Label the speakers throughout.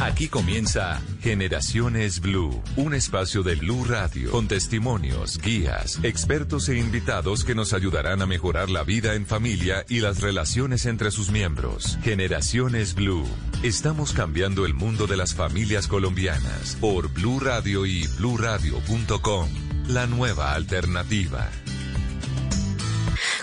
Speaker 1: Aquí comienza Generaciones Blue, un espacio de Blue Radio con testimonios, guías, expertos e invitados que nos ayudarán a mejorar la vida en familia y las relaciones entre sus miembros. Generaciones Blue. Estamos cambiando el mundo de las familias colombianas por Blue Radio y bluradio.com. La nueva alternativa.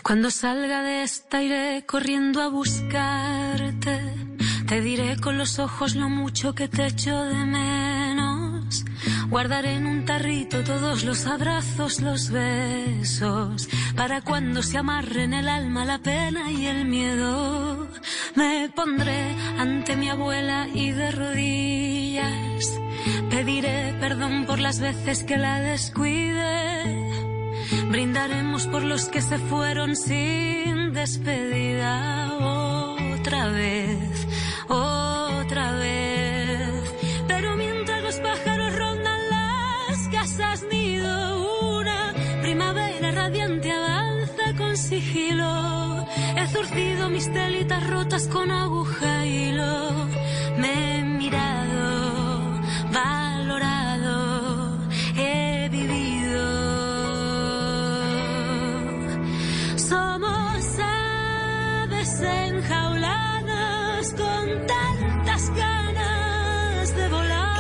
Speaker 2: Cuando salga de esta iré corriendo a buscarte te diré con los ojos lo mucho que te echo de menos. Guardaré en un tarrito todos los abrazos, los besos, para cuando se amarren el alma, la pena y el miedo. Me pondré ante mi abuela y de rodillas pediré perdón por las veces que la descuide. Brindaremos por los que se fueron sin despedida otra vez otra vez. Pero mientras los pájaros rondan las casas nido, una primavera radiante avanza con sigilo. He zurcido mis telitas rotas con aguja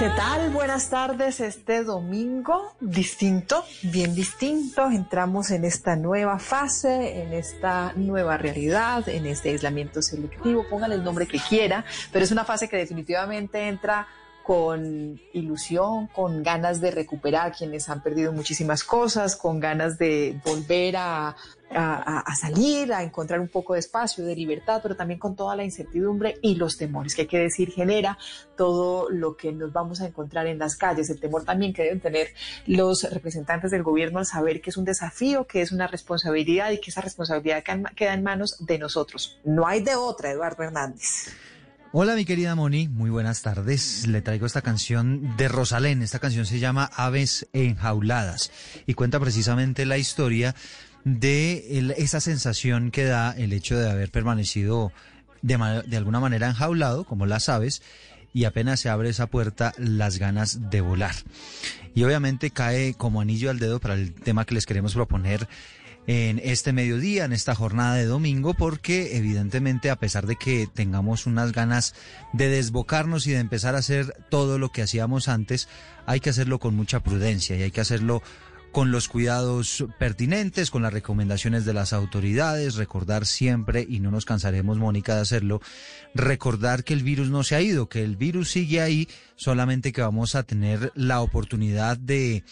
Speaker 3: ¿Qué tal? Buenas tardes. Este domingo, distinto, bien distinto. Entramos en esta nueva fase, en esta nueva realidad, en este aislamiento selectivo. Póngale el nombre que quiera, pero es una fase que definitivamente entra con ilusión, con ganas de recuperar quienes han perdido muchísimas cosas, con ganas de volver a, a, salir, a encontrar un poco de espacio, de libertad, pero también con toda la incertidumbre y los temores que hay que decir genera todo lo que nos vamos a encontrar en las calles, el temor también que deben tener los representantes del gobierno al saber que es un desafío, que es una responsabilidad y que esa responsabilidad queda en manos de nosotros. No hay de otra, Eduardo Hernández.
Speaker 4: Hola mi querida Moni, muy buenas tardes. Le traigo esta canción de Rosalén. Esta canción se llama Aves enjauladas y cuenta precisamente la historia de esa sensación que da el hecho de haber permanecido de alguna manera enjaulado, como las aves, y apenas se abre esa puerta, las ganas de volar. Y obviamente cae como anillo al dedo para el tema que les queremos proponer en este mediodía, en esta jornada de domingo, porque evidentemente a pesar de que tengamos unas ganas de desbocarnos y de empezar a hacer todo lo que hacíamos antes, hay que hacerlo con mucha prudencia y hay que hacerlo con los cuidados pertinentes, con las recomendaciones de las autoridades, recordar siempre, y no nos cansaremos, Mónica, de hacerlo, recordar que el virus no se ha ido, que el virus sigue ahí, solamente que vamos a tener la oportunidad de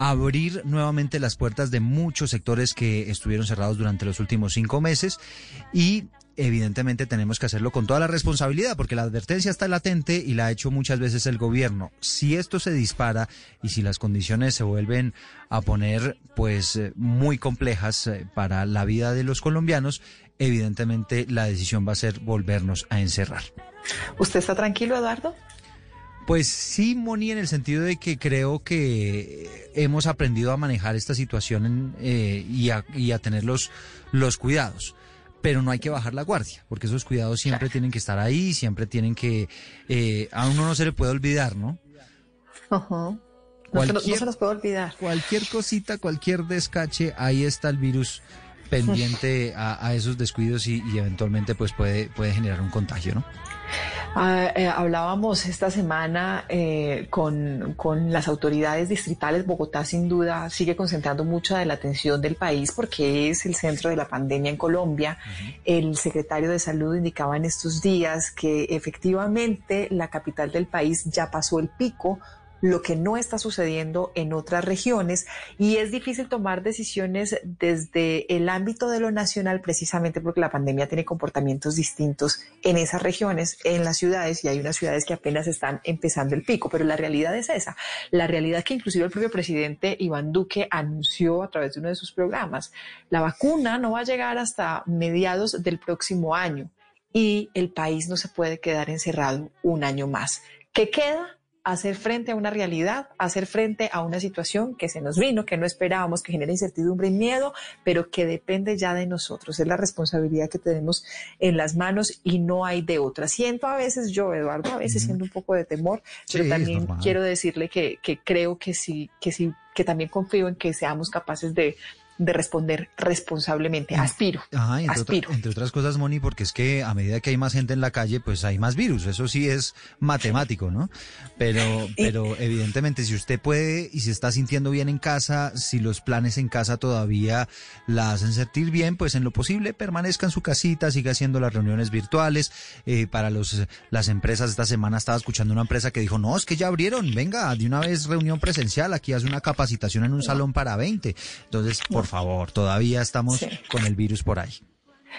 Speaker 4: abrir nuevamente las puertas de muchos sectores que estuvieron cerrados durante los últimos cinco meses y evidentemente tenemos que hacerlo con toda la responsabilidad, porque la advertencia está latente y la ha hecho muchas veces el gobierno. Si esto se dispara y si las condiciones se vuelven a poner pues muy complejas para la vida de los colombianos, evidentemente la decisión va a ser volvernos a encerrar.
Speaker 3: ¿Usted está tranquilo, Eduardo?
Speaker 4: Pues sí, Moni, en el sentido de que creo que hemos aprendido a manejar esta situación eh, y, a, y, a, tener los, los cuidados pero no hay que bajar la guardia, porque esos cuidados siempre tienen que estar ahí, siempre tienen que... Eh, a uno no se le puede olvidar, ¿no?
Speaker 3: Uh -huh. cualquier, no, se, no, se nos puede olvidar.
Speaker 4: Cualquier cosita, cualquier descache, ahí está el virus pendiente a, a esos descuidos y, y, eventualmente pues puede, puede generar un contagio, ¿no?
Speaker 3: Uh, eh, hablábamos esta semana eh, con, con, las autoridades distritales. Bogotá, sin duda, sigue concentrando mucha de la atención del país porque es el centro de la pandemia en Colombia. Uh -huh. El secretario de Salud indicaba en estos días que efectivamente la capital del país ya pasó el pico lo que no está sucediendo en otras regiones y es difícil tomar decisiones desde el ámbito de lo nacional precisamente porque la pandemia tiene comportamientos distintos en esas regiones, en las ciudades y hay unas ciudades que apenas están empezando el pico, pero la realidad es esa. La realidad que inclusive el propio presidente Iván Duque anunció a través de uno de sus programas, la vacuna no va a llegar hasta mediados del próximo año y el país no se puede quedar encerrado un año más. ¿Qué queda? Hacer frente a una realidad, hacer frente a una situación que se nos vino, que no esperábamos, que genera incertidumbre y miedo, pero que depende ya de nosotros. Es la responsabilidad que tenemos en las manos y no hay de otra. Siento a veces yo, Eduardo, a veces siento un poco de temor, pero también quiero decirle que, que creo que sí, que sí, que también confío en que seamos capaces de de responder responsablemente. Aspiro.
Speaker 4: entre,
Speaker 3: aspiro.
Speaker 4: entre otras cosas, Moni, porque es que a medida que hay más gente en la calle, pues hay más virus. Eso sí es matemático, ¿no? Pero, pero evidentemente, si usted puede y se está sintiendo bien en casa, si los planes en casa todavía la hacen sentir bien, pues en lo posible permanezca en su casita, siga haciendo las reuniones virtuales. Eh, para los las empresas, esta semana estaba escuchando una empresa que dijo, no, es que ya abrieron, venga, de una vez reunión presencial, aquí hace una capacitación en un salón para 20. Entonces, por favor, todavía estamos con el virus por ahí.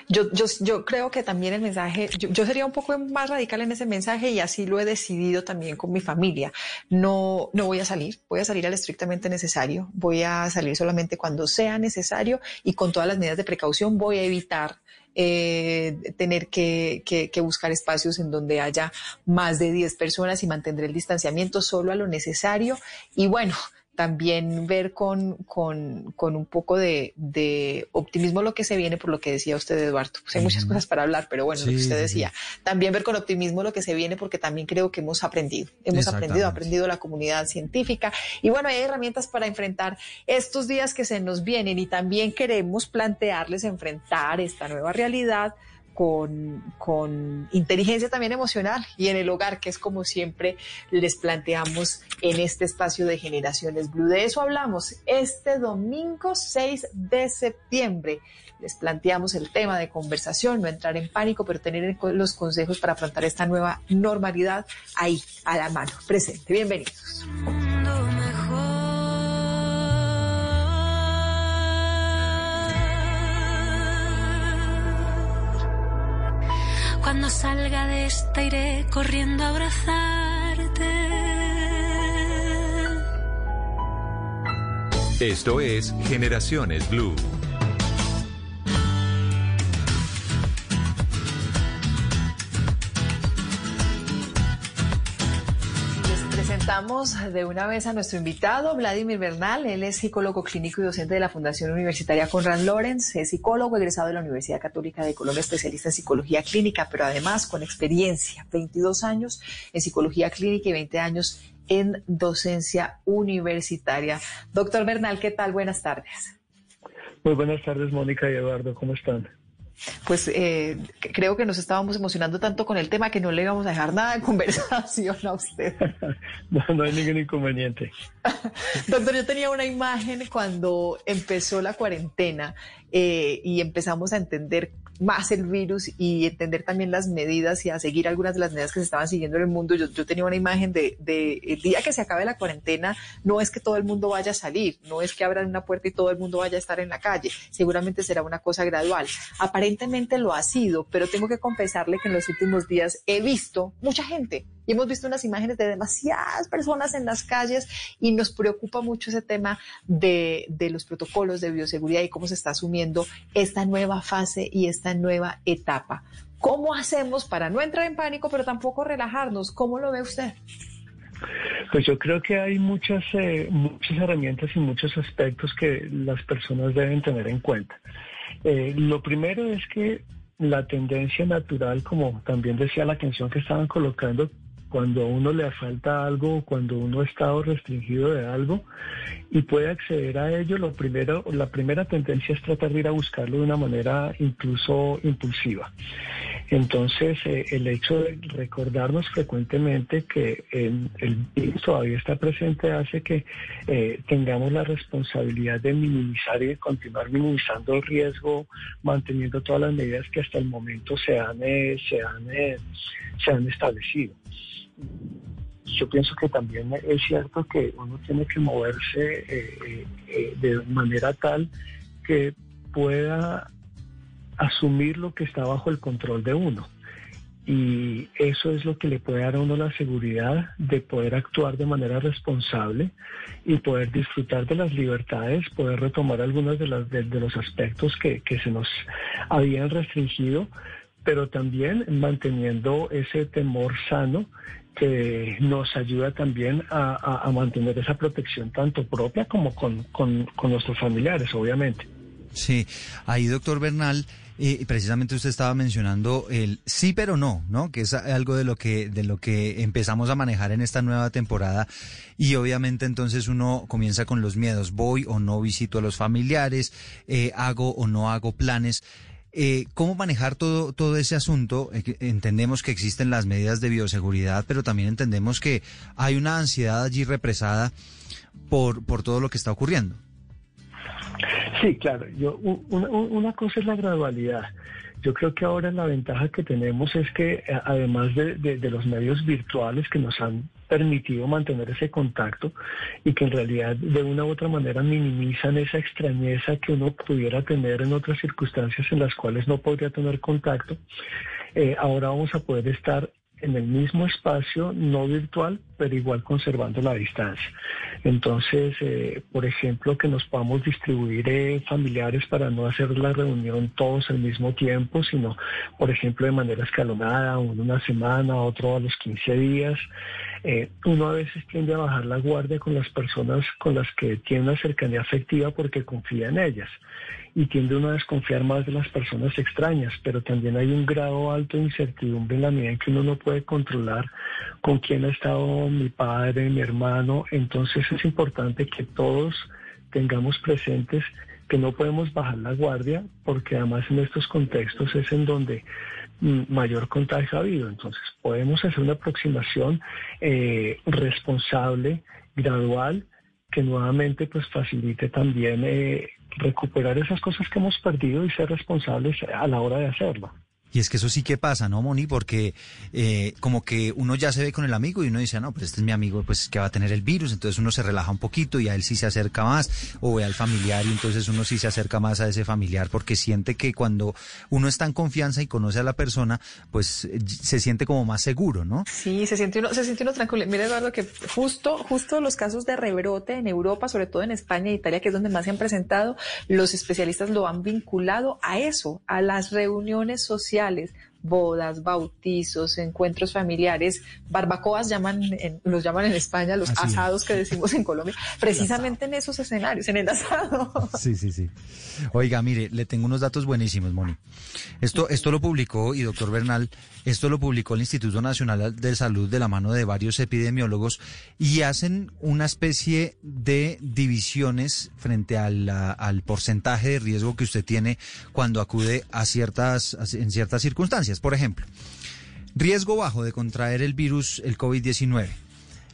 Speaker 3: Yo, yo, yo creo que también el mensaje, yo, sería un poco más radical en ese mensaje y así lo he decidido también con mi familia. No, no voy a salir, voy a salir al estrictamente necesario, voy a salir solamente cuando sea necesario y con todas las medidas de precaución voy a evitar eh, tener que, que, que, buscar espacios en donde haya más de 10 personas y mantendré el distanciamiento solo a lo necesario. Y bueno, también ver con, con, con un poco de, de, optimismo lo que se viene, por lo que decía usted, Eduardo. Pues hay muchas cosas para hablar, pero bueno, lo que usted decía. También ver con optimismo lo que se viene, porque también creo que hemos aprendido. Hemos aprendido, ha aprendido la comunidad científica. Y bueno, hay herramientas para enfrentar estos días que se nos vienen y también queremos plantearles enfrentar esta nueva realidad con, inteligencia también emocional y en el hogar, que es como siempre les planteamos en este espacio de Generaciones Blue. De eso hablamos este domingo 6 de septiembre. Les planteamos el tema de conversación, no entrar en pánico, pero tener los consejos para afrontar esta nueva normalidad ahí, a la mano, presente. Bienvenidos.
Speaker 2: Cuando salga de esta iré corriendo a abrazarte.
Speaker 1: Esto es Generaciones Blue.
Speaker 3: Presentamos de una vez a nuestro invitado, Vladimir Bernal. Él es psicólogo clínico y docente de la Fundación Universitaria Conrad Lorenz. Es psicólogo egresado de la Universidad Católica de Colombia, especialista en psicología clínica, pero además con experiencia, 22 años en psicología clínica y 20 años en docencia universitaria. Doctor Bernal, ¿qué tal? Buenas tardes.
Speaker 5: Muy buenas tardes, Mónica y Eduardo. ¿Cómo están?
Speaker 3: Pues eh, creo que nos estábamos emocionando tanto con el tema que no le íbamos a dejar nada de conversación a usted.
Speaker 5: no, no hay ningún inconveniente.
Speaker 3: Doctor, yo tenía una imagen cuando empezó la cuarentena eh, y empezamos a entender más el virus y entender también las medidas y a seguir algunas de las medidas que se estaban siguiendo en el mundo. Yo, tenía una imagen de, el día que se acabe la cuarentena, no es que todo el mundo vaya a salir, no es que abran una puerta y todo el mundo vaya a estar en la calle, seguramente será una cosa gradual. Aparentemente lo ha sido, pero tengo que confesarle que en los últimos días he visto mucha gente y hemos visto unas imágenes de demasiadas personas en las calles y nos preocupa mucho ese tema de, de los protocolos de bioseguridad y cómo se está asumiendo esta nueva fase y esta nueva etapa. ¿Cómo hacemos para no entrar en pánico, pero tampoco relajarnos? ¿Cómo lo ve usted?
Speaker 5: Pues yo creo que hay muchas, eh, muchas herramientas y muchos aspectos que las personas deben tener en cuenta. Eh, lo primero es que la tendencia natural, como también decía la canción que estaban colocando, cuando a uno le falta algo, cuando uno ha estado restringido de algo y puede acceder a ello, lo primero, la primera tendencia es tratar de ir a buscarlo de una manera incluso impulsiva. Entonces, eh, el hecho de recordarnos frecuentemente que el, virus todavía está presente hace que eh, tengamos la responsabilidad de minimizar y de continuar minimizando el riesgo, manteniendo todas las medidas que hasta el momento se han, eh, se han, se han establecido. Yo pienso que también es cierto que uno tiene que moverse eh, eh, de manera tal que pueda asumir lo que está bajo el control de uno. Y eso es lo que le puede dar a uno la seguridad de poder actuar de manera responsable y poder disfrutar de las libertades, poder retomar algunos de, las, de, los aspectos que, que se nos habían restringido, pero también manteniendo ese temor sano que nos ayuda también a, mantener esa protección tanto propia como con, con, nuestros familiares, obviamente.
Speaker 4: Sí, ahí doctor Bernal, eh, precisamente usted estaba mencionando el sí pero no, ¿no? Que es algo de lo que de lo que empezamos a manejar en esta nueva temporada y obviamente entonces uno comienza con los miedos, voy o no visito a los familiares, eh, hago o no hago planes. Eh, ¿Cómo manejar todo, todo ese asunto? Eh, entendemos que existen las medidas de bioseguridad, pero también entendemos que hay una ansiedad allí represada por, por todo lo que está ocurriendo.
Speaker 5: Sí, claro. Yo, una, cosa es la gradualidad. Yo creo que ahora la ventaja que tenemos es que eh, además de, de, los medios virtuales que nos han permitido mantener ese contacto y que en realidad de una u otra manera minimizan esa extrañeza que uno pudiera tener en otras circunstancias en las cuales no podría tener contacto, eh, ahora vamos a poder estar en el mismo espacio, no virtual, pero igual conservando la distancia. Entonces, eh, por ejemplo, que nos podamos distribuir eh, familiares para no hacer la reunión todos al mismo tiempo, sino, por ejemplo, de manera escalonada, uno una semana, otro a los 15 días. Eh, uno a veces tiende a bajar la guardia con las personas con las que tiene una cercanía afectiva porque confía en ellas. Y tiende uno a desconfiar más de las personas extrañas, pero también hay un grado alto de incertidumbre en la medida en que uno no puede controlar con quién ha estado mi padre, mi hermano, entonces es importante que todos tengamos presentes que no podemos bajar la guardia porque además en estos contextos es en donde mayor contagio ha habido. Entonces podemos hacer una aproximación eh, responsable, gradual, que nuevamente pues facilite también eh, recuperar esas cosas que hemos perdido y ser responsables a la hora de hacerlo.
Speaker 4: Y es que eso sí que pasa, ¿no, Moni? Porque eh, como que uno ya se ve con el amigo y uno dice, no, pues este es mi amigo, pues que va a tener el virus, entonces uno se relaja un poquito y a él sí se acerca más, o ve al familiar y entonces uno sí se acerca más a ese familiar porque siente que cuando uno está en confianza y conoce a la persona, pues se siente como más seguro, ¿no?
Speaker 3: Sí, se siente uno, se siente uno tranquilo. Mira, Eduardo, que justo, justo los casos de rebrote en Europa, sobre todo en España e Italia, que es donde más se han presentado, los especialistas lo han vinculado a eso, a las reuniones sociales sociales bodas, bautizos, encuentros familiares, barbacoas llaman, los llaman en España, los asados que decimos en Colombia, precisamente en esos escenarios, en el asado.
Speaker 4: Sí, sí, sí. Oiga, mire, le tengo unos datos buenísimos, Moni. Esto, esto lo publicó, y doctor Bernal, esto lo publicó el Instituto Nacional de Salud de la mano de varios epidemiólogos y hacen una especie de divisiones frente al, al porcentaje de riesgo que usted tiene cuando acude a ciertas, en ciertas circunstancias. Por ejemplo, riesgo bajo de contraer el virus, el COVID-19.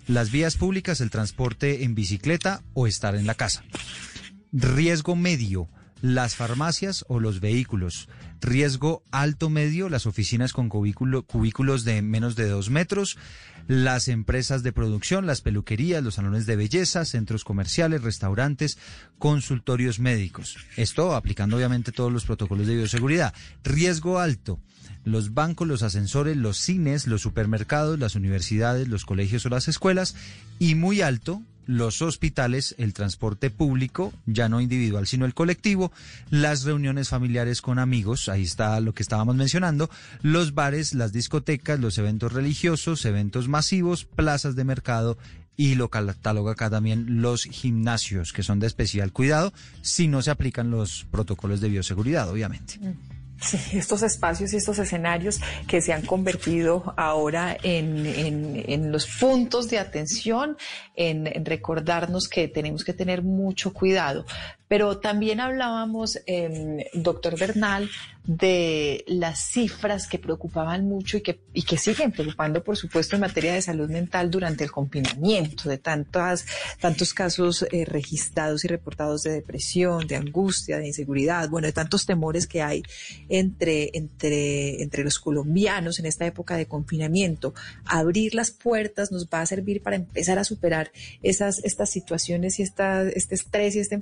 Speaker 4: Las vías públicas, el transporte en bicicleta o estar en la casa. Riesgo medio, las farmacias o los vehículos. Riesgo alto medio, las oficinas con cubículos de menos de dos metros, las empresas de producción, las peluquerías, los salones de belleza, centros comerciales, restaurantes, consultorios médicos. Esto aplicando obviamente todos los protocolos de bioseguridad. Riesgo alto, los bancos, los ascensores, los cines, los supermercados, las universidades, los colegios o las escuelas. Y muy alto, los hospitales, el transporte público, ya no individual, sino el colectivo, las reuniones familiares con amigos, ahí está lo que estábamos mencionando, los bares, las discotecas, los eventos religiosos, eventos masivos, plazas de mercado y lo cataloga acá también los gimnasios, que son de especial cuidado si no se aplican los protocolos de bioseguridad, obviamente. Mm.
Speaker 3: Sí, estos espacios y estos escenarios que se han convertido ahora en, en, los puntos de atención, en, recordarnos que tenemos que tener mucho cuidado. Pero también hablábamos, eh, doctor Bernal, de las cifras que preocupaban mucho y que, y que siguen preocupando, por supuesto, en materia de salud mental durante el confinamiento, de tantas, tantos casos eh, registrados y reportados de depresión, de angustia, de inseguridad, bueno, de tantos temores que hay entre, entre, entre los colombianos en esta época de confinamiento. Abrir las puertas nos va a servir para empezar a superar esas, estas situaciones y esta, este estrés y esta,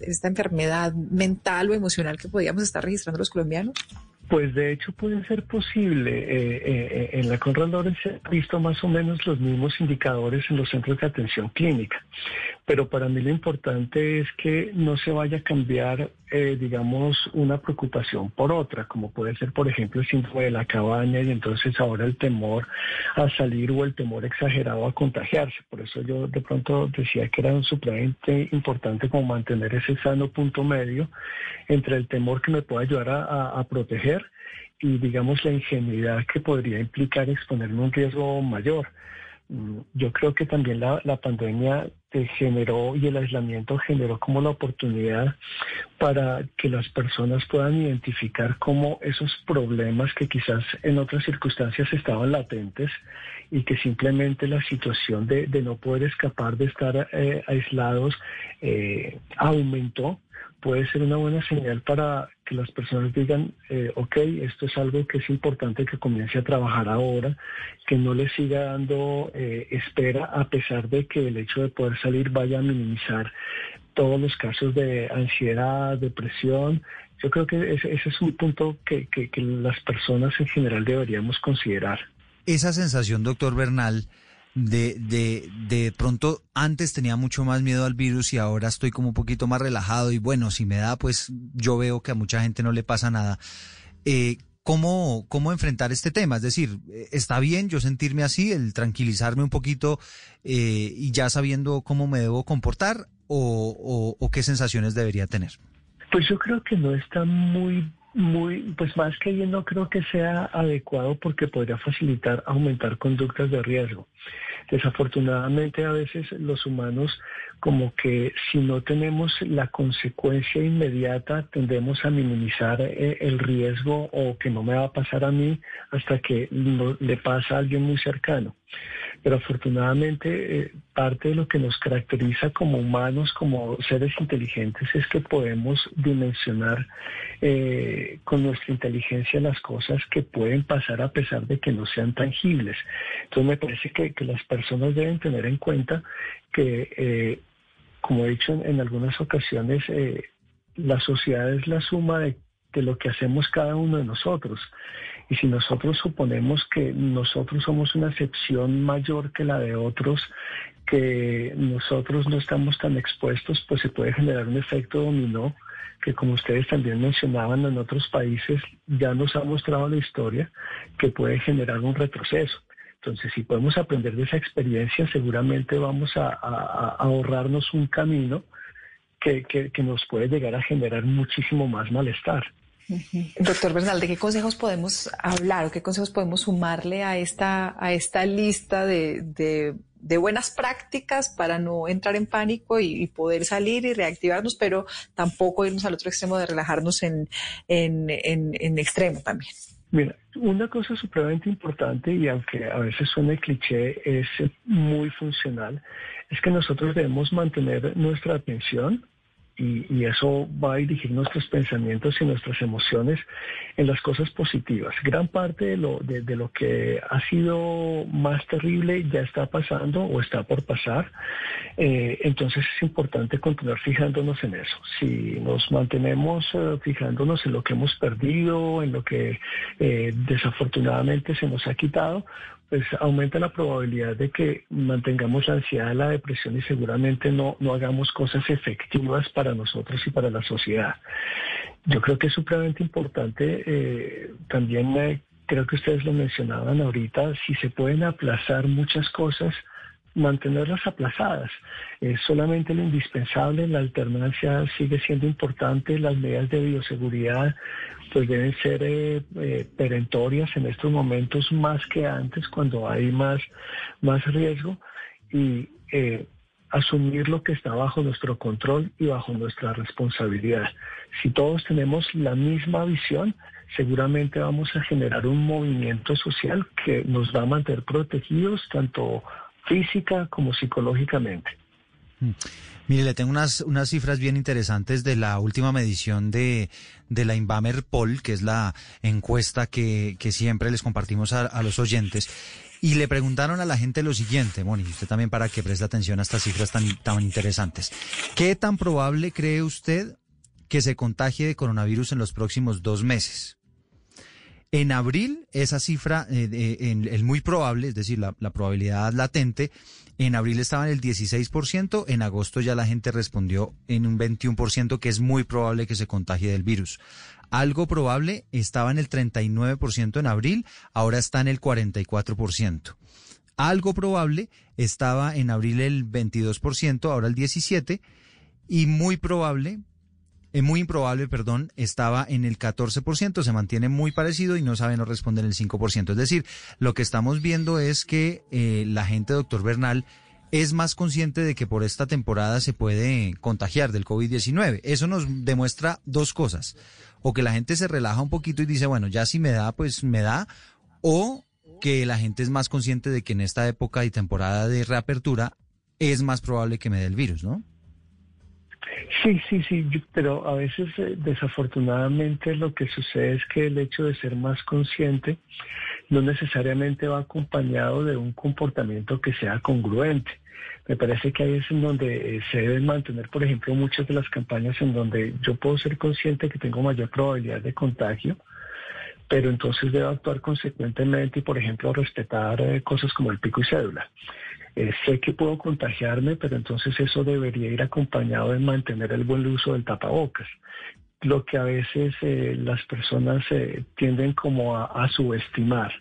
Speaker 3: esta enfermedad mental o emocional que podíamos estar registrando los colombianos
Speaker 5: pues de hecho puede ser posible. Eh, eh, en la Conrad Lorenz se han visto más o menos los mismos indicadores en los centros de atención clínica. Pero para mí lo importante es que no se vaya a cambiar, eh, digamos, una preocupación por otra, como puede ser, por ejemplo, el síndrome de la cabaña y entonces ahora el temor a salir o el temor exagerado a contagiarse. Por eso yo de pronto decía que era un supremamente importante como mantener ese sano punto medio entre el temor que me puede ayudar a proteger y, digamos, la ingenuidad que podría implicar exponerme a un riesgo mayor. Yo creo que también la, pandemia generó y el aislamiento generó como la oportunidad para que las personas puedan identificar cómo esos problemas que quizás en otras circunstancias estaban latentes y que simplemente la situación de, no poder escapar de estar eh, aislados eh, aumentó puede ser una buena señal para que las personas digan, eh, ok, esto es algo que es importante que comience a trabajar ahora, que no le siga dando eh, espera a pesar de que el hecho de poder salir vaya a minimizar todos los casos de ansiedad, depresión. Yo creo que ese, es un punto que, que las personas en general deberíamos considerar.
Speaker 4: Esa sensación, doctor Bernal, de, de, de pronto antes tenía mucho más miedo al virus y ahora estoy como un poquito más relajado y bueno, si me da, pues yo veo que a mucha gente no le pasa nada. Eh, ¿cómo, ¿Cómo enfrentar este tema? Es decir, ¿está bien yo sentirme así, el tranquilizarme un poquito eh, y ya sabiendo cómo me debo comportar o, o qué sensaciones debería tener?
Speaker 5: Pues yo creo que no está muy muy, pues más que yo no creo que sea adecuado porque podría facilitar aumentar conductas de riesgo. Desafortunadamente a veces los humanos como que si no tenemos la consecuencia inmediata tendemos a minimizar eh, el riesgo o que no me va a pasar a mí hasta que le pasa a alguien muy cercano. Pero afortunadamente eh, parte de lo que nos caracteriza como humanos, como seres inteligentes, es que podemos dimensionar eh, con nuestra inteligencia las cosas que pueden pasar a pesar de que no sean tangibles. Entonces me parece que, las personas deben tener en cuenta que, eh, como he dicho en, algunas ocasiones, la sociedad es la suma de lo que hacemos cada uno de nosotros. Y si nosotros suponemos que nosotros somos una excepción mayor que la de otros, que nosotros no estamos tan expuestos, pues se puede generar un efecto dominó que como ustedes también mencionaban en otros países, ya nos ha mostrado la historia que puede generar un retroceso. Entonces, si podemos aprender de esa experiencia, seguramente vamos a, ahorrarnos un camino que, que nos puede llegar a generar muchísimo más malestar.
Speaker 3: Doctor Bernal, ¿de qué consejos podemos hablar o qué consejos podemos sumarle a esta, a esta lista de, buenas prácticas para no entrar en pánico y, poder salir y reactivarnos, pero tampoco irnos al otro extremo de relajarnos en, en, extremo también?
Speaker 5: Mira, una cosa supremamente importante y aunque a veces suene cliché, es muy funcional, es que nosotros debemos mantener nuestra atención y, eso va a dirigir nuestros pensamientos y nuestras emociones en las cosas positivas. Gran parte de lo, de, lo que ha sido más terrible ya está pasando o está por pasar. Eh, entonces es importante continuar fijándonos en eso. Si nos mantenemos eh, fijándonos en lo que hemos perdido, en lo que eh, desafortunadamente se nos ha quitado, pues aumenta la probabilidad de que mantengamos la ansiedad, la depresión y seguramente no, no hagamos cosas efectivas para nosotros y para la sociedad. Yo creo que es supremamente importante, eh, también eh, creo que ustedes lo mencionaban ahorita, si se pueden aplazar muchas cosas, mantenerlas aplazadas. Es solamente lo indispensable, la alternancia sigue siendo importante, las medidas de bioseguridad pues deben ser eh, eh, perentorias en estos momentos más que antes cuando hay más, más riesgo y eh, asumir lo que está bajo nuestro control y bajo nuestra responsabilidad. Si todos tenemos la misma visión, seguramente vamos a generar un movimiento social que nos va a mantener protegidos tanto física como psicológicamente.
Speaker 4: Mm. Mire, le tengo unas, unas cifras bien interesantes de la última medición de, de la Inbamer Poll, que es la encuesta que, que siempre les compartimos a, a, los oyentes. Y le preguntaron a la gente lo siguiente, Moni, usted también para que preste atención a estas cifras tan, tan interesantes. ¿Qué tan probable cree usted que se contagie de coronavirus en los próximos dos meses? En abril, esa cifra, eh, el muy probable, es decir, la, la probabilidad latente, en abril estaba en el 16%, en agosto ya la gente respondió en un 21%, que es muy probable que se contagie del virus. Algo probable estaba en el 39% en abril, ahora está en el 44%. Algo probable estaba en abril el 22%, ahora el 17%, y muy probable es muy improbable, perdón, estaba en el 14%, se mantiene muy parecido y no sabe no responder el 5%. Es decir, lo que estamos viendo es que eh, la gente, doctor Bernal, es más consciente de que por esta temporada se puede contagiar del COVID-19. Eso nos demuestra dos cosas. O que la gente se relaja un poquito y dice, bueno, ya si me da, pues me da. O que la gente es más consciente de que en esta época y temporada de reapertura es más probable que me dé el virus, ¿no?
Speaker 5: Sí, sí, sí, pero a veces eh, desafortunadamente lo que sucede es que el hecho de ser más consciente no necesariamente va acompañado de un comportamiento que sea congruente. Me parece que ahí es en donde eh, se deben mantener, por ejemplo, muchas de las campañas en donde yo puedo ser consciente que tengo mayor probabilidad de contagio, pero entonces debo actuar consecuentemente y, por ejemplo, respetar eh, cosas como el pico y cédula. Eh, sé que puedo contagiarme, pero entonces eso debería ir acompañado de mantener el buen uso del tapabocas. Lo que a veces eh, las personas eh, tienden como a, subestimar.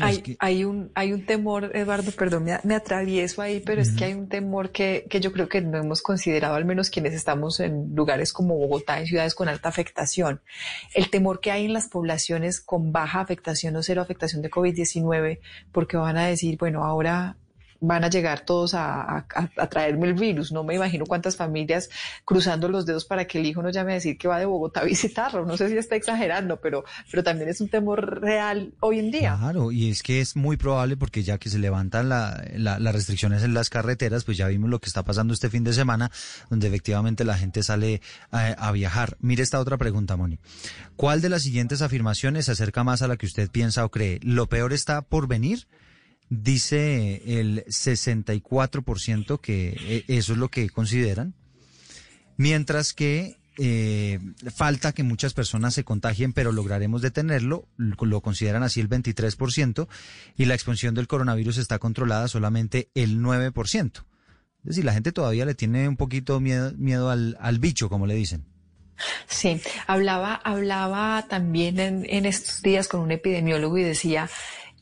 Speaker 3: Hay, hay, un, hay un temor, Eduardo, perdón, me, atravieso ahí, pero es que hay un temor que, que yo creo que no hemos considerado, al menos quienes estamos en lugares como Bogotá, en ciudades con alta afectación. El temor que hay en las poblaciones con baja afectación o cero afectación de COVID-19, porque van a decir, bueno, ahora van a llegar todos a, traerme el virus. No me imagino cuántas familias cruzando los dedos para que el hijo no llame a decir que va de Bogotá a visitarlo. No sé si está exagerando, pero, pero también es un temor real hoy en día.
Speaker 4: Claro, y es que es muy probable porque ya que se levantan las restricciones en las carreteras, pues ya vimos lo que está pasando este fin de semana, donde efectivamente la gente sale a, a viajar. Mire esta otra pregunta, Moni. ¿Cuál de las siguientes afirmaciones se acerca más a la que usted piensa o cree? ¿Lo peor está por venir? Dice el 64% que eh, eso es lo que consideran, mientras que eh, falta que muchas personas se contagien, pero lograremos detenerlo, lo consideran así el 23%, y la expansión del coronavirus está controlada solamente el 9%. Es decir, la gente todavía le tiene un poquito miedo, al, bicho, como le dicen.
Speaker 3: Sí, hablaba, hablaba también en, estos días con un epidemiólogo y decía,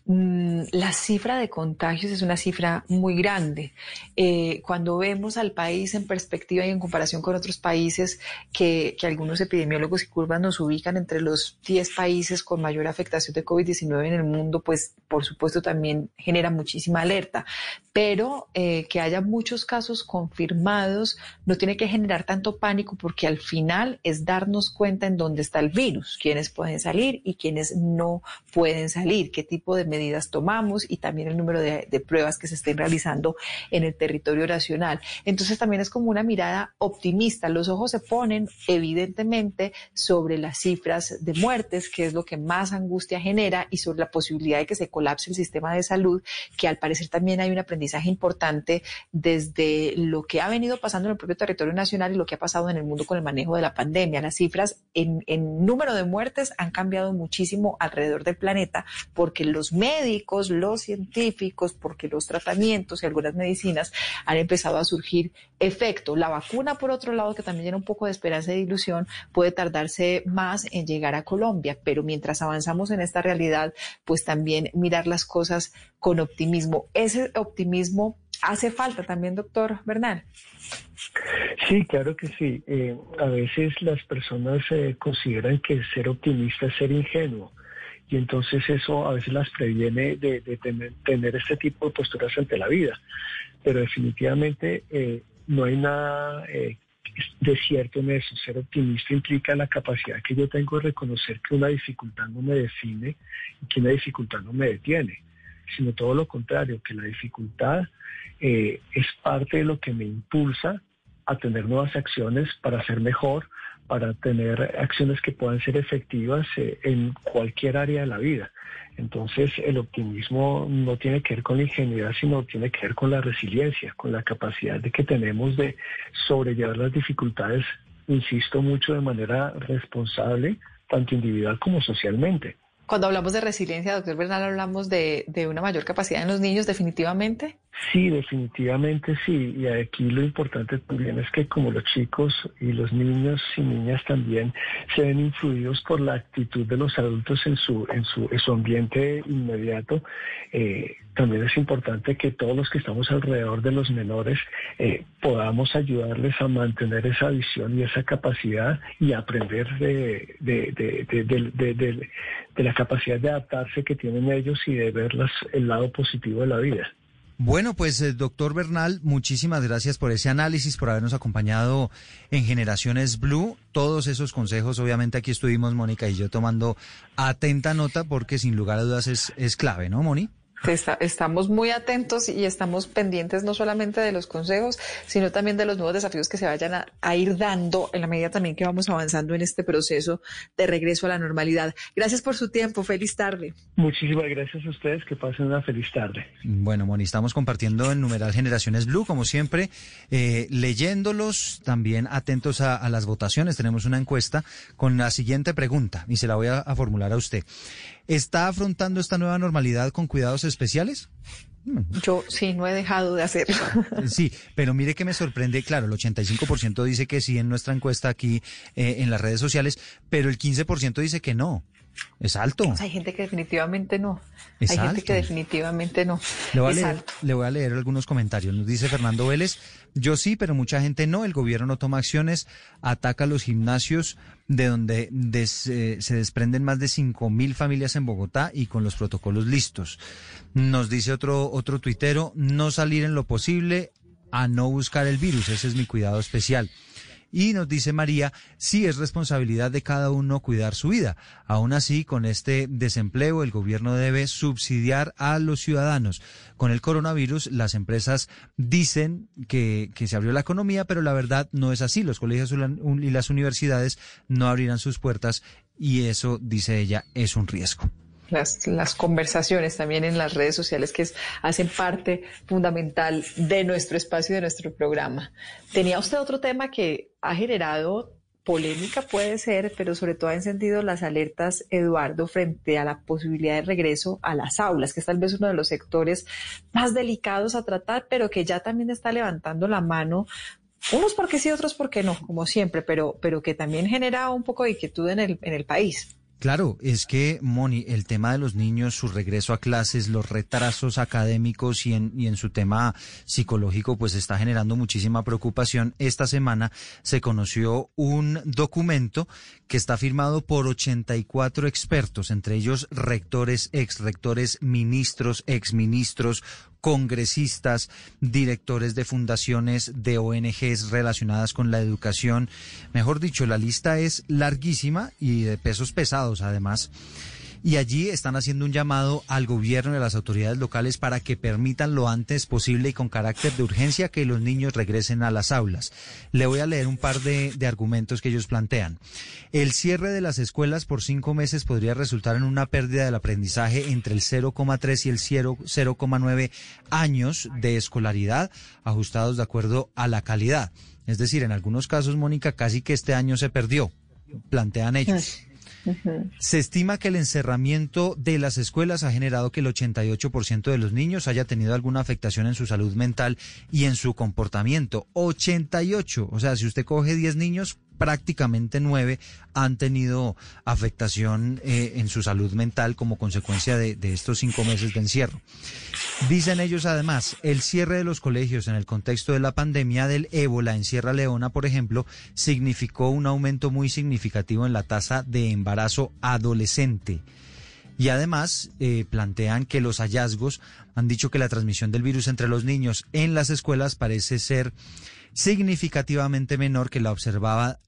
Speaker 3: la cifra de contagios es una cifra muy grande. Eh, cuando vemos al país en perspectiva y en comparación con otros países que, algunos epidemiólogos y curvas nos ubican entre los 10 países con mayor afectación de COVID-19 en el mundo, pues por supuesto también genera muchísima alerta. Pero eh, que haya muchos casos confirmados no tiene que generar tanto pánico porque al final es darnos cuenta en dónde está el virus, quiénes pueden salir y quiénes no pueden salir, qué tipo de medidas tomamos y también el número de, pruebas que se estén realizando en el territorio nacional. Entonces también es como una mirada optimista. Los ojos se ponen evidentemente sobre las cifras de muertes, que es lo que más angustia genera, y sobre la posibilidad de que se colapse el sistema de salud, que al parecer también hay un aprendizaje importante desde lo que ha venido pasando en el propio territorio nacional y lo que ha pasado en el mundo con el manejo de la pandemia. Las cifras en, en número de muertes han cambiado muchísimo alrededor del planeta porque los médicos, los científicos, porque los tratamientos y algunas medicinas han empezado a surgir efecto. La vacuna, por otro lado, que también tiene un poco de esperanza y de ilusión, puede tardarse más en llegar a Colombia, pero mientras avanzamos en esta realidad, pues también mirar las cosas con optimismo. Ese optimismo hace falta también, doctor Bernal.
Speaker 5: Sí, claro que sí. Eh, a veces las personas eh, consideran que ser optimista es ser ingenuo y entonces eso a veces las previene de, tener, este tipo de posturas ante la vida. Pero definitivamente eh, no hay nada eh, de cierto en eso. Ser optimista implica la capacidad que yo tengo de reconocer que una dificultad no me define y que una dificultad no me detiene, sino todo lo contrario, que la dificultad eh, es parte de lo que me impulsa a tener nuevas acciones para ser mejor, para tener acciones que puedan ser efectivas eh, en cualquier área de la vida. Entonces el optimismo no tiene que ver con la ingenuidad, sino tiene que ver con la resiliencia, con la capacidad de que tenemos de sobrellevar las dificultades, insisto mucho, de manera responsable, tanto individual como socialmente.
Speaker 3: Cuando hablamos de resiliencia, doctor Bernal, hablamos de, de una mayor capacidad en los niños, definitivamente.
Speaker 5: Sí, definitivamente sí. Y aquí lo importante también es que como los chicos y los niños y niñas también se ven influidos por la actitud de los adultos en su, en su, en su ambiente inmediato, eh, también es importante que todos los que estamos alrededor de los menores eh, podamos ayudarles a mantener esa visión y esa capacidad y aprender de, de, de, de la capacidad de adaptarse que tienen ellos y de ver el lado positivo de la vida.
Speaker 4: Bueno, pues eh, doctor Bernal, muchísimas gracias por ese análisis, por habernos acompañado en Generaciones Blue. Todos esos consejos, obviamente aquí estuvimos Mónica y yo tomando atenta nota porque sin lugar a dudas es, es clave, ¿no, Moni?
Speaker 3: Estamos muy atentos y estamos pendientes no solamente de los consejos, sino también de los nuevos desafíos que se vayan a, ir dando en la medida también que vamos avanzando en este proceso de regreso a la normalidad. Gracias por su tiempo. Feliz tarde.
Speaker 5: Muchísimas gracias a ustedes. Que pasen una feliz tarde.
Speaker 4: Bueno, Moni, estamos compartiendo en numeral Generaciones Blue, como siempre, eh, leyéndolos, también atentos a, las votaciones. Tenemos una encuesta con la siguiente pregunta y se la voy a formular a usted. ¿Está afrontando esta nueva normalidad con cuidados especiales?
Speaker 3: Yo sí, no he dejado de hacerlo.
Speaker 4: Sí, pero mire que me sorprende, claro, el 85% dice que sí en nuestra encuesta aquí eh, en las redes sociales, pero el 15% dice que no. Es alto.
Speaker 3: hay gente que definitivamente no. hay gente que definitivamente no.
Speaker 4: Le voy, a leer, le voy a leer algunos comentarios. Nos dice Fernando Vélez, yo sí, pero mucha gente no. El gobierno no toma acciones, ataca los gimnasios de donde eh, se desprenden más de cinco mil familias en Bogotá y con los protocolos listos. Nos dice otro, otro tuitero, no salir en lo posible a no buscar el virus. Ese es mi cuidado especial. Y nos dice María, sí es responsabilidad de cada uno cuidar su vida. Aún así, con este desempleo, el gobierno debe subsidiar a los ciudadanos. Con el coronavirus, las empresas dicen que, que se abrió la economía, pero la verdad no es así. Los colegios y las universidades no abrirán sus puertas y eso, dice ella, es un riesgo
Speaker 3: las, las conversaciones también en las redes sociales que hacen parte fundamental de nuestro espacio y de nuestro programa. Tenía usted otro tema que ha generado polémica puede ser, pero sobre todo ha encendido las alertas, Eduardo, frente a la posibilidad de regreso a las aulas, que es tal vez uno de los sectores más delicados a tratar, pero que ya también está levantando la mano unos porque sí, otros porque no, como siempre, pero, pero que también genera un poco de inquietud en el, en el país.
Speaker 4: Claro, es que, Moni, el tema de los niños, su regreso a clases, los retrasos académicos y en, y en su tema psicológico, pues está generando muchísima preocupación. Esta semana se conoció un documento que está firmado por 84 expertos, entre ellos rectores, exrectores, ministros, exministros, congresistas, directores de fundaciones de ONGs relacionadas con la educación. Mejor dicho, la lista es larguísima y de pesos pesados además y allí están haciendo un llamado al gobierno y a las autoridades locales para que permitan lo antes posible y con carácter de urgencia que los niños regresen a las aulas. Le voy a leer un par de, argumentos que ellos plantean. El cierre de las escuelas por cinco meses podría resultar en una pérdida del aprendizaje entre el 0,3 y el 0,9 años de escolaridad ajustados de acuerdo a la calidad. Es decir, en algunos casos, Mónica, casi que este año se perdió, plantean ellos. Se estima que el encerramiento de las escuelas ha generado que el 88% de los niños haya tenido alguna afectación en su salud mental y en su comportamiento. 88. O sea, si usted coge 10 niños, prácticamente nueve han tenido afectación eh, en su salud mental como consecuencia de, estos cinco meses de encierro. Dicen ellos además, el cierre de los colegios en el contexto de la pandemia del ébola en Sierra Leona, por ejemplo, significó un aumento muy significativo en la tasa de embarazo adolescente. Y además eh, plantean que los hallazgos han dicho que la transmisión del virus entre los niños en las escuelas parece ser significativamente menor que la,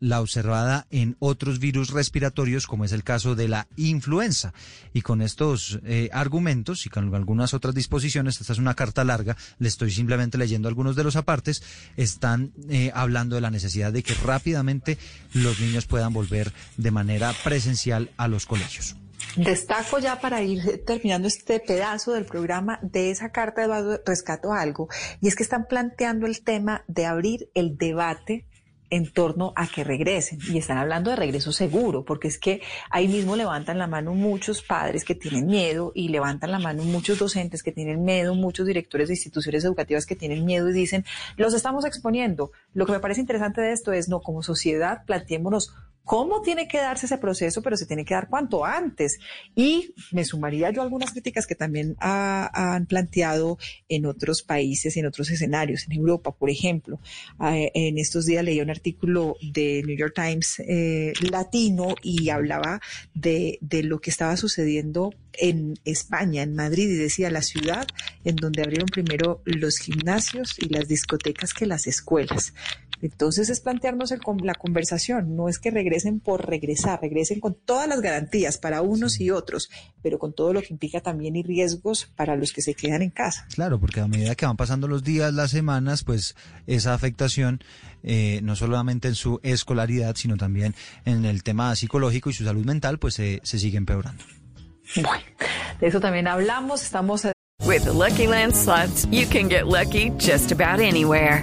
Speaker 4: la observada en otros virus respiratorios, como es el caso de la influenza. Y con estos eh, argumentos y con algunas otras disposiciones, esta es una carta larga, le estoy simplemente leyendo algunos de los apartes, están eh, hablando de la necesidad de que rápidamente los niños puedan volver de manera presencial a los colegios.
Speaker 3: Destaco ya para ir terminando este pedazo del programa de esa carta, Eduardo, rescato algo, y es que están planteando el tema de abrir el debate en torno a que regresen. Y están hablando de regreso seguro, porque es que ahí mismo levantan la mano muchos padres que tienen miedo y levantan la mano muchos docentes que tienen miedo, muchos directores de instituciones educativas que tienen miedo y dicen, los estamos exponiendo. Lo que me parece interesante de esto es, no, como sociedad, planteémonos cómo tiene que darse ese proceso, pero se tiene que dar cuanto antes. Y me sumaría yo a algunas críticas que también han planteado en otros países, en otros escenarios, en Europa, por ejemplo. Eh, en estos días leí un artículo de New York Times eh, latino y hablaba de lo que estaba sucediendo en España, en Madrid, y decía la ciudad en donde abrieron primero los gimnasios y las discotecas que las escuelas. Entonces es plantearnos el, la conversación, no es que regresen por regresar, regresen con todas las garantías para unos y otros, pero con todo lo que implica también y riesgos para los que se quedan en casa.
Speaker 4: Claro, porque a medida que van pasando los días, las semanas, pues esa afectación eh, no solamente en su escolaridad, sino también en el tema psicológico y su salud mental, pues se sigue empeorando.
Speaker 3: Bueno, de eso también hablamos, estamos...
Speaker 6: With Lucky Land slots, you can get lucky just about anywhere.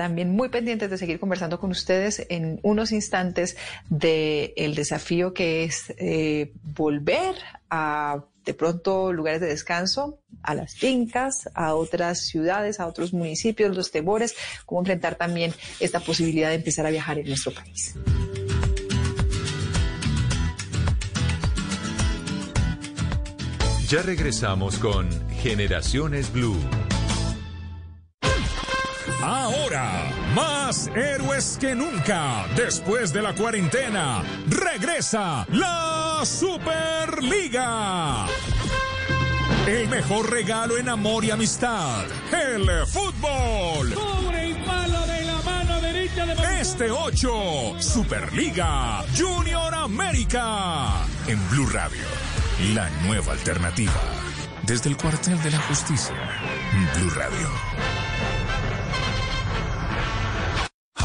Speaker 3: También muy pendientes de seguir conversando con ustedes en unos instantes del el desafío que es eh, volver a de pronto lugares de descanso, a las fincas, a otras ciudades, a otros municipios, los temores, cómo enfrentar también esta posibilidad de empezar a viajar en nuestro país.
Speaker 1: Ya regresamos con Generaciones Blue.
Speaker 7: Ahora, más héroes que nunca, después de la cuarentena, regresa la Superliga. El mejor regalo en amor y amistad, el fútbol.
Speaker 8: Pobre y malo de la mano derecha de
Speaker 7: Este 8, Superliga Junior América. En Blue Radio, la nueva alternativa. Desde el cuartel de la justicia, Blue Radio.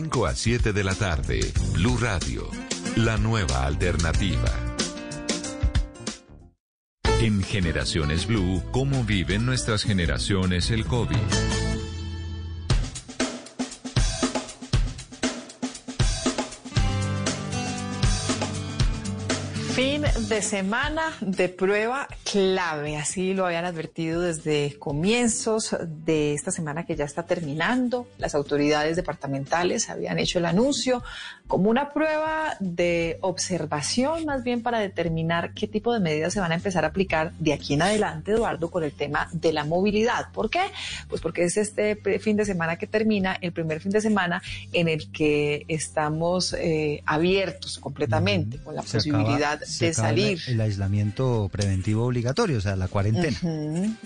Speaker 1: 5 a 7 de la tarde, Blue Radio, la nueva alternativa. En Generaciones Blue, ¿cómo viven nuestras generaciones el COVID?
Speaker 3: De semana de prueba clave, así lo habían advertido desde comienzos de esta semana que ya está terminando. Las autoridades departamentales habían hecho el anuncio como una prueba de observación, más bien para determinar qué tipo de medidas se van a empezar a aplicar de aquí en adelante, Eduardo, con el tema de la movilidad. ¿Por qué? Pues porque es este fin de semana que termina, el primer fin de semana en el que estamos eh, abiertos completamente, con la
Speaker 4: Se
Speaker 3: posibilidad de
Speaker 4: el-
Speaker 3: salir.
Speaker 4: El, aislamiento preventivo obligatorio, o sea, la cuarentena.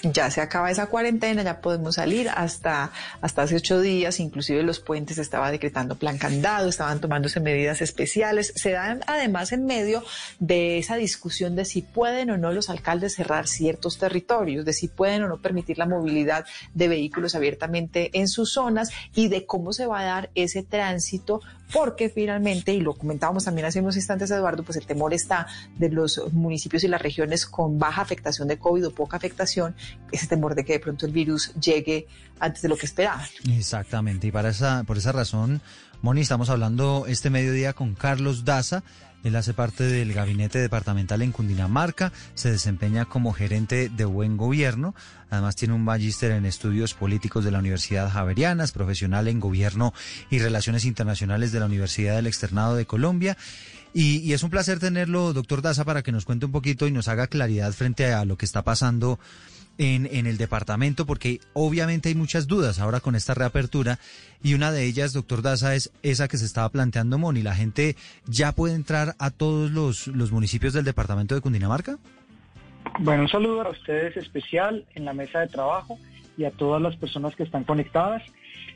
Speaker 3: Ya se acaba esa cuarentena, ya podemos salir hasta, hasta hace ocho días, inclusive los puentes estaba decretando plan candado, estaban tomándose medidas especiales. Se dan además en medio de esa discusión de si pueden o no los alcaldes cerrar ciertos territorios, de si pueden o no permitir la movilidad de vehículos abiertamente en sus zonas y de cómo se va a dar ese tránsito, porque finalmente, y lo comentábamos también hace unos instantes, Eduardo, pues el temor está de los municipios y las regiones con baja afectación de COVID o poca afectación, ese temor de que de pronto el virus llegue antes de lo que esperaban.
Speaker 4: Exactamente, y para esa, por esa razón, Moni, estamos hablando este mediodía con Carlos Daza. Él hace parte del gabinete departamental en Cundinamarca, se desempeña como gerente de buen gobierno, además tiene un magíster en estudios políticos de la Universidad Javeriana, es profesional en gobierno y relaciones internacionales de la Universidad del Externado de Colombia. Y, y es un placer tenerlo, doctor Daza, para que nos cuente un poquito y nos haga claridad frente a lo que está pasando en, en el departamento, porque obviamente hay muchas dudas ahora con esta reapertura y una de ellas, doctor Daza, es esa que se estaba planteando Moni. ¿La gente ya puede entrar a todos los, los municipios del departamento de Cundinamarca?
Speaker 9: Bueno, un saludo a ustedes especial en la mesa de trabajo y a todas las personas que están conectadas.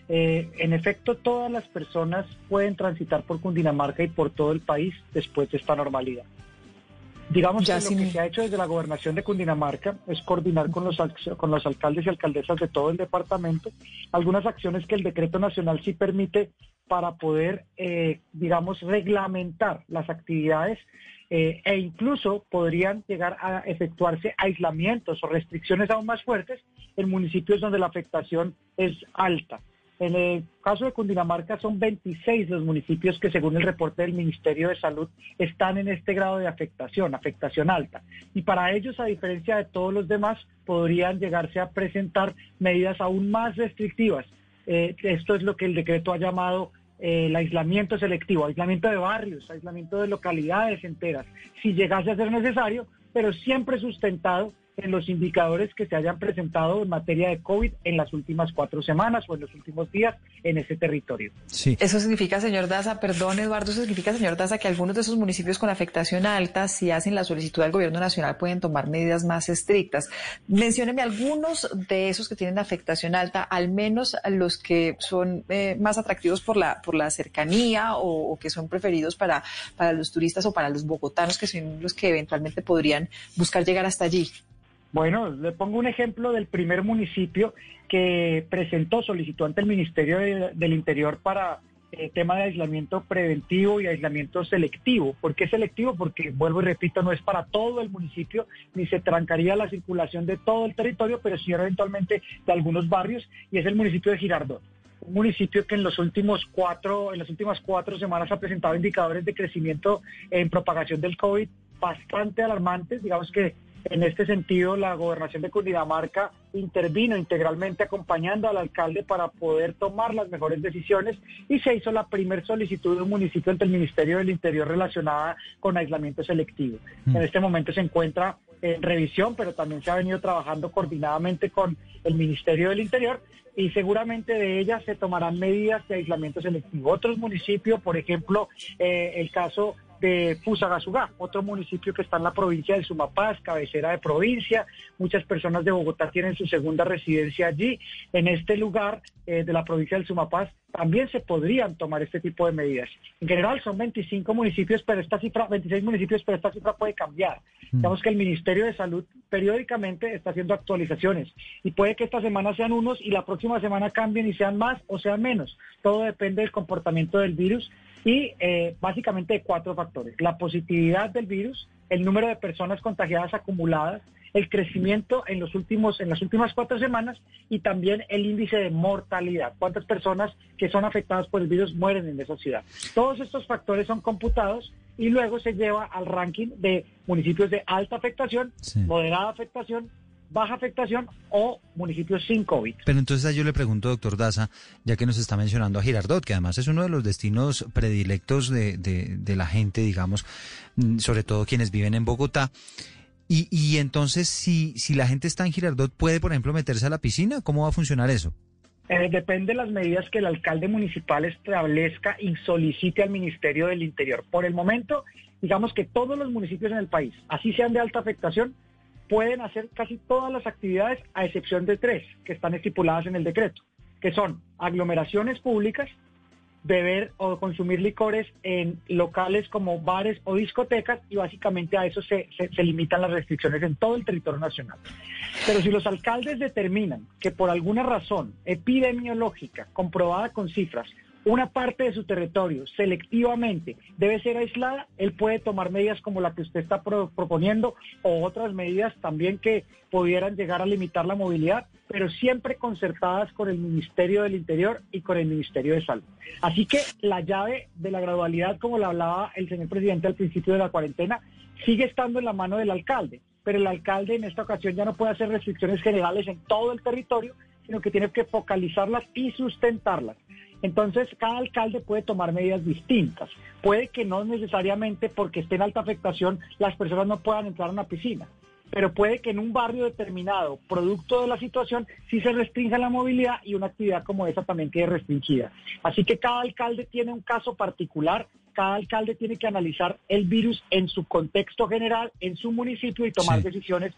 Speaker 9: Eh, en efecto, todas las personas pueden transitar por Cundinamarca y por todo el país después de esta normalidad. Digamos
Speaker 3: Ya
Speaker 9: que lo que se ha hecho desde la gobernación de Cundinamarca es coordinar con los, con los alcaldes y alcaldesas de todo el departamento algunas acciones que el decreto nacional sí permite para poder, eh, digamos, reglamentar las actividades eh, e incluso podrían llegar a efectuarse aislamientos o restricciones aún más fuertes en municipios donde la afectación es alta. En el caso de Cundinamarca son 26 los municipios que según el reporte del Ministerio de Salud están en este grado de afectación, afectación alta. Y para ellos, a diferencia de todos los demás, podrían llegarse a presentar medidas aún más restrictivas. Eh, esto es lo que el decreto ha llamado eh, el aislamiento selectivo, aislamiento de barrios, aislamiento de localidades enteras, si llegase a ser necesario, pero siempre sustentado en los indicadores que se hayan presentado en materia de COVID en las últimas cuatro semanas o en los últimos días en ese territorio.
Speaker 4: Sí.
Speaker 3: Eso significa, señor Daza, perdón Eduardo, eso significa, señor Daza, que algunos de esos municipios con afectación alta, si hacen la solicitud al gobierno nacional, pueden tomar medidas más estrictas. Mencióneme algunos de esos que tienen afectación alta, al menos los que son eh, más atractivos por la, por la cercanía o, o que son preferidos para, para los turistas o para los bogotanos, que son los que eventualmente podrían buscar llegar hasta allí.
Speaker 9: Bueno, le pongo un ejemplo del primer municipio que presentó, solicitó ante el Ministerio de- del Interior para eh, tema de aislamiento preventivo y aislamiento selectivo. ¿Por qué selectivo? Porque, vuelvo y repito, no es para todo el municipio, ni se trancaría la circulación de todo el territorio, pero sí eventualmente de algunos barrios, y es el municipio de Girardot. Un municipio que en los últimos cuatro, en las últimas cuatro semanas ha presentado indicadores de crecimiento en propagación del COVID bastante alarmantes. Digamos que en este sentido, la gobernación de Cundinamarca intervino integralmente acompañando al alcalde para poder tomar las mejores decisiones y se hizo la primer solicitud de un municipio ante el Ministerio del Interior relacionada con aislamiento selectivo.
Speaker 4: Mm.
Speaker 9: En este momento se encuentra en revisión, pero también se ha venido trabajando coordinadamente con el Ministerio del Interior y seguramente de ellas se tomarán medidas de aislamiento selectivo. Otros municipios, por ejemplo, eh, el caso de Fusagasugá, otro municipio que está en la provincia de Sumapaz, cabecera de provincia. Muchas personas de Bogotá tienen su segunda residencia allí. En este lugar eh, de la provincia del Sumapaz también se podrían tomar este tipo de medidas. En general son 25 municipios, pero esta cifra, 26 municipios, pero esta cifra puede cambiar. Digamos que el Ministerio de Salud periódicamente está haciendo actualizaciones y puede que esta semana sean unos y la próxima semana cambien y sean más o sean menos. Todo depende del comportamiento del virus y eh, básicamente de cuatro factores. La positividad del virus, el número de personas contagiadas acumuladas, el crecimiento en los últimos en las últimas cuatro semanas y también el índice de mortalidad. ¿Cuántas personas que son afectadas por el virus mueren en esa ciudad? Todos estos factores son computados y luego se lleva al ranking de municipios de alta afectación,
Speaker 4: Sí.
Speaker 9: moderada afectación, baja afectación o municipios sin COVID.
Speaker 4: Pero entonces yo le pregunto, doctor Daza, ya que nos está mencionando a Girardot, que además es uno de los destinos predilectos de, de- de la gente, digamos, mm, sobre todo quienes viven en Bogotá. Y, y entonces, si, si la gente está en Girardot, ¿puede, por ejemplo, meterse a la piscina? ¿Cómo va a funcionar eso?
Speaker 9: Eh, depende de las medidas que el alcalde municipal establezca y solicite al Ministerio del Interior. Por el momento, digamos que todos los municipios en el país, así sean de alta afectación, pueden hacer casi todas las actividades a excepción de tres que están estipuladas en el decreto, que son aglomeraciones públicas, beber o consumir licores en locales como bares o discotecas y básicamente a eso se, se, se, limitan las restricciones en todo el territorio nacional. Pero si los alcaldes determinan que por alguna razón epidemiológica comprobada con cifras una parte de su territorio selectivamente debe ser aislada, él puede tomar medidas como la que usted está pro proponiendo o otras medidas también que pudieran llegar a limitar la movilidad, pero siempre concertadas con el Ministerio del Interior y con el Ministerio de Salud. Así que la llave de la gradualidad, como la hablaba el señor presidente al principio de la cuarentena, sigue estando en la mano del alcalde, pero el alcalde en esta ocasión ya no puede hacer restricciones generales en todo el territorio, sino que tiene que focalizarlas y sustentarlas. Entonces, cada alcalde puede tomar medidas distintas. Puede que no necesariamente porque esté en alta afectación las personas no puedan entrar a una piscina, pero puede que en un barrio determinado, producto de la situación, sí se restrinja la movilidad y una actividad como esa también quede restringida. Así que cada alcalde tiene un caso particular, cada alcalde tiene que analizar el virus en su contexto general, en su municipio y tomar sí. decisiones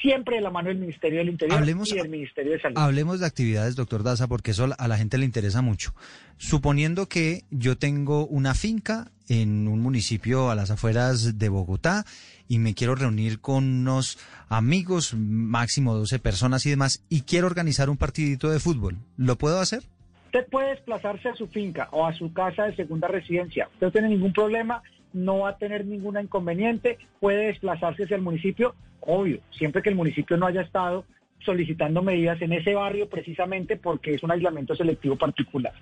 Speaker 9: siempre de la mano del Ministerio del Interior
Speaker 4: hablemos,
Speaker 9: y del Ministerio de Salud.
Speaker 4: Hablemos de actividades, doctor Daza, porque eso a la gente le interesa mucho. Suponiendo que yo tengo una finca en un municipio a las afueras de Bogotá y me quiero reunir con unos amigos, máximo 12 personas y demás, y quiero organizar un partidito de fútbol, ¿lo puedo hacer?
Speaker 9: Usted puede desplazarse a su finca o a su casa de segunda residencia. Usted no tiene ningún problema, no va a tener ningún inconveniente, puede desplazarse hacia el municipio, obvio, siempre que el municipio no haya estado solicitando medidas en ese barrio precisamente porque es un aislamiento selectivo particular.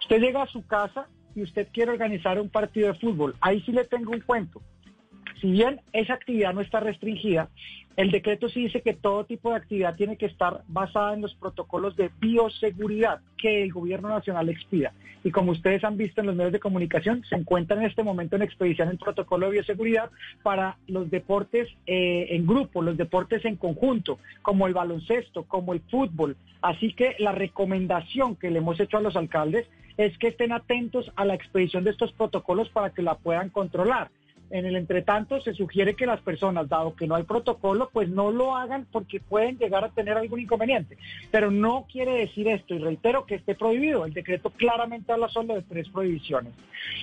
Speaker 9: Usted llega a su casa y usted quiere organizar un partido de fútbol, ahí sí le tengo un cuento. Si bien esa actividad no está restringida, el decreto sí dice que todo tipo de actividad tiene que estar basada en los protocolos de bioseguridad que el gobierno nacional expida. Y como ustedes han visto en los medios de comunicación, se encuentra en este momento en expedición el protocolo de bioseguridad para los deportes eh, en grupo, los deportes en conjunto, como el baloncesto, como el fútbol. Así que la recomendación que le hemos hecho a los alcaldes es que estén atentos a la expedición de estos protocolos para que la puedan controlar. En el entretanto, se sugiere que las personas, dado que no hay protocolo, pues no lo hagan porque pueden llegar a tener algún inconveniente. Pero no quiere decir esto, y reitero que esté prohibido. El decreto claramente habla solo de tres prohibiciones.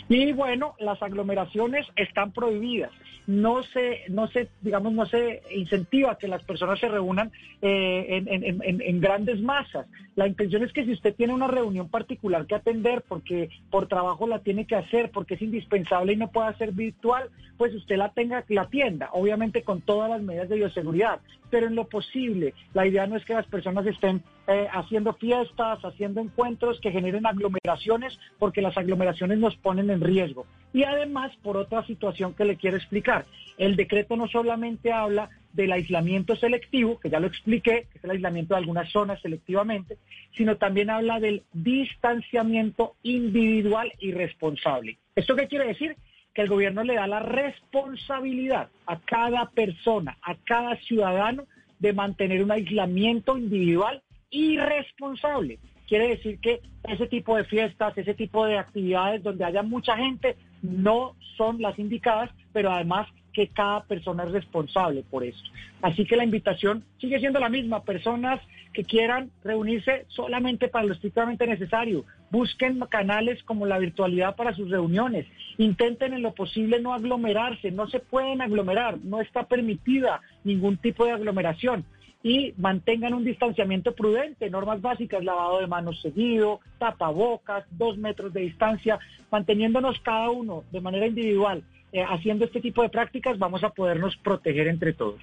Speaker 9: Y bueno, las aglomeraciones están prohibidas. No se, no se, digamos, no se incentiva que las personas se reúnan eh, en, grandes masas. La intención es que si usted tiene una reunión particular que atender, porque por trabajo la tiene que hacer, porque es indispensable y no puede hacer virtual, pues usted la tenga, la tienda, obviamente con todas las medidas de bioseguridad, pero en lo posible. La idea no es que las personas estén eh, haciendo fiestas, haciendo encuentros que generen aglomeraciones, porque las aglomeraciones nos ponen en riesgo. Y además, por otra situación que le quiero explicar, el decreto no solamente habla del aislamiento selectivo, que ya lo expliqué, que es el aislamiento de algunas zonas selectivamente, sino también habla del distanciamiento individual y responsable. ¿Esto qué quiere decir? Que el gobierno le da la responsabilidad a cada persona, a cada ciudadano, de mantener un aislamiento individual irresponsable. Quiere decir que ese tipo de fiestas, ese tipo de actividades donde haya mucha gente, no son las indicadas, pero además que cada persona es responsable por eso. Así que la invitación sigue siendo la misma. Personas que quieran reunirse solamente para lo estrictamente necesario. Busquen canales como la virtualidad para sus reuniones. Intenten en lo posible no aglomerarse. No se pueden aglomerar. No está permitida ningún tipo de aglomeración. Y mantengan un distanciamiento prudente, normas básicas, lavado de manos seguido, tapabocas, dos metros de distancia, manteniéndonos cada uno de manera individual eh, haciendo este tipo de prácticas vamos a podernos proteger entre todos.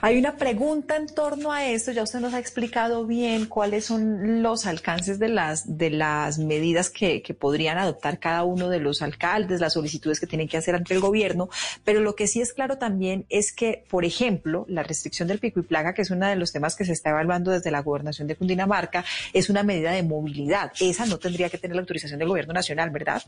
Speaker 3: Hay una pregunta en torno a esto, ya usted nos ha explicado bien cuáles son los alcances de las, de las medidas que, que podrían adoptar cada uno de los alcaldes, las solicitudes que tienen que hacer ante el gobierno, pero lo que sí es claro también es que, por ejemplo, la restricción del pico y plaga, que es uno de los temas que se está evaluando desde la gobernación de Cundinamarca, es una medida de movilidad. Esa no tendría que tener la autorización del gobierno nacional, ¿verdad?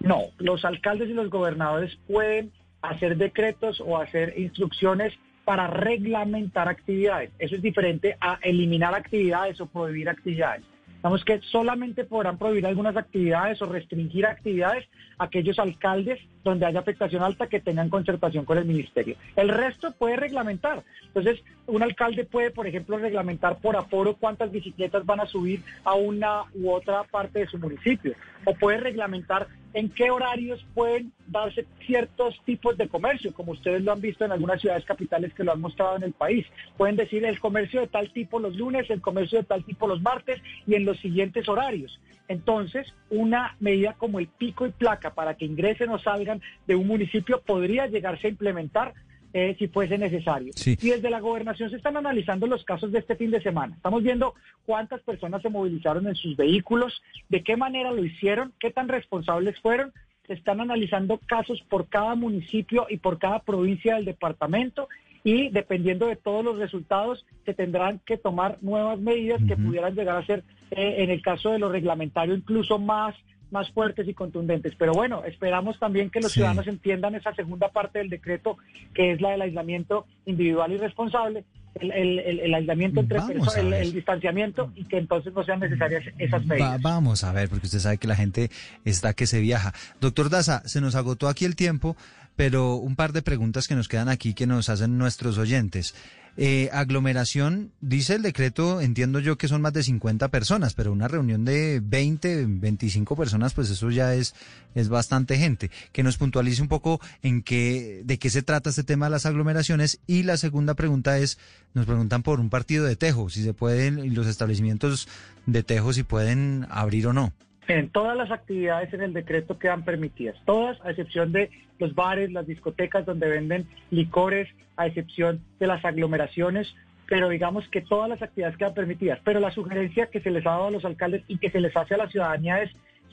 Speaker 9: No, los alcaldes y los gobernadores pueden hacer decretos o hacer instrucciones para reglamentar actividades. Eso es diferente a eliminar actividades o prohibir actividades. Digamos que solamente podrán prohibir algunas actividades o restringir actividades aquellos alcaldes donde haya afectación alta que tengan concertación con el ministerio. El resto puede reglamentar. Entonces, un alcalde puede, por ejemplo, reglamentar por aforo cuántas bicicletas van a subir a una u otra parte de su municipio. O puede reglamentar en qué horarios pueden darse ciertos tipos de comercio, como ustedes lo han visto en algunas ciudades capitales que lo han mostrado en el país. Pueden decir el comercio de tal tipo los lunes, el comercio de tal tipo los martes y en los siguientes horarios. Entonces, una medida como el pico y placa para que ingresen o salgan de un municipio podría llegarse a implementar eh, si fuese necesario. Y desde la gobernación se están analizando los casos de este fin de semana. Estamos viendo cuántas personas se movilizaron en sus vehículos, de qué manera lo hicieron, qué tan responsables fueron. Se están analizando casos por cada municipio y por cada provincia del departamento y dependiendo de todos los resultados se tendrán que tomar nuevas medidas que pudieran llegar a ser, eh, en el caso de lo reglamentario, incluso más más fuertes y contundentes. Pero bueno, esperamos también que los ciudadanos entiendan esa segunda parte del decreto, que es la del aislamiento individual y responsable, el, aislamiento entre personas, el, distanciamiento y que entonces no sean necesarias esas medidas.
Speaker 4: vamos a ver, porque usted sabe que la gente está que se viaja. Doctor Daza, se nos agotó aquí el tiempo, pero un par de preguntas que nos quedan aquí que nos hacen nuestros oyentes. Eh, aglomeración, dice el decreto, entiendo yo que son más de 50 personas, pero una reunión de 20, 25 personas, pues eso ya es, es bastante gente. Que nos puntualice un poco en qué, de qué se trata este tema de las aglomeraciones. Y la segunda pregunta es, nos preguntan por un partido de tejo, si se pueden, los establecimientos de tejo, si pueden abrir o no.
Speaker 9: En todas las actividades en el decreto quedan permitidas, todas, a excepción de los bares, las discotecas donde venden licores, a excepción de las aglomeraciones, pero digamos que todas las actividades quedan permitidas. Pero la sugerencia que se les ha dado a los alcaldes y que se les hace a la ciudadanía es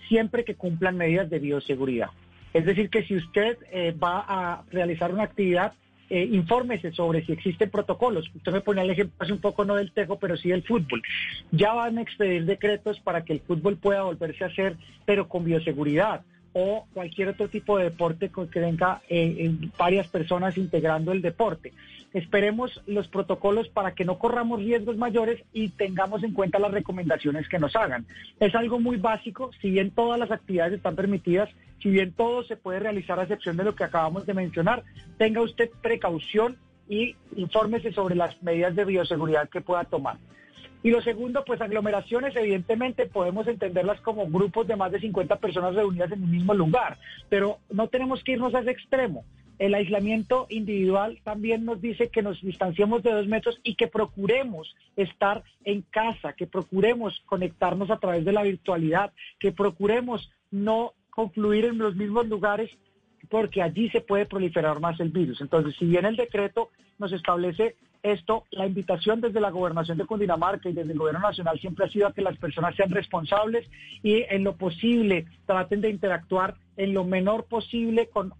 Speaker 9: siempre que cumplan medidas de bioseguridad. Es decir, que si usted eh, va a realizar una actividad, eh, infórmese sobre si existen protocolos. Usted me pone el ejemplo hace un poco no del tejo, pero sí del fútbol. Ya van a expedir decretos para que el fútbol pueda volverse a hacer, pero con bioseguridad o cualquier otro tipo de deporte que venga eh, varias personas integrando el deporte. Esperemos los protocolos para que no corramos riesgos mayores y tengamos en cuenta las recomendaciones que nos hagan. Es algo muy básico, si bien todas las actividades están permitidas, si bien todo se puede realizar a excepción de lo que acabamos de mencionar, tenga usted precaución y infórmese sobre las medidas de bioseguridad que pueda tomar. Y lo segundo, pues aglomeraciones, evidentemente podemos entenderlas como grupos de más de 50 personas reunidas en un mismo lugar, pero no tenemos que irnos a ese extremo. El aislamiento individual también nos dice que nos distanciemos de dos metros y que procuremos estar en casa, que procuremos conectarnos a través de la virtualidad, que procuremos no confluir en los mismos lugares porque allí se puede proliferar más el virus. Entonces, si bien el decreto nos establece esto, la invitación desde la gobernación de Cundinamarca y desde el gobierno nacional siempre ha sido a que las personas sean responsables y en lo posible traten de interactuar en lo menor posible con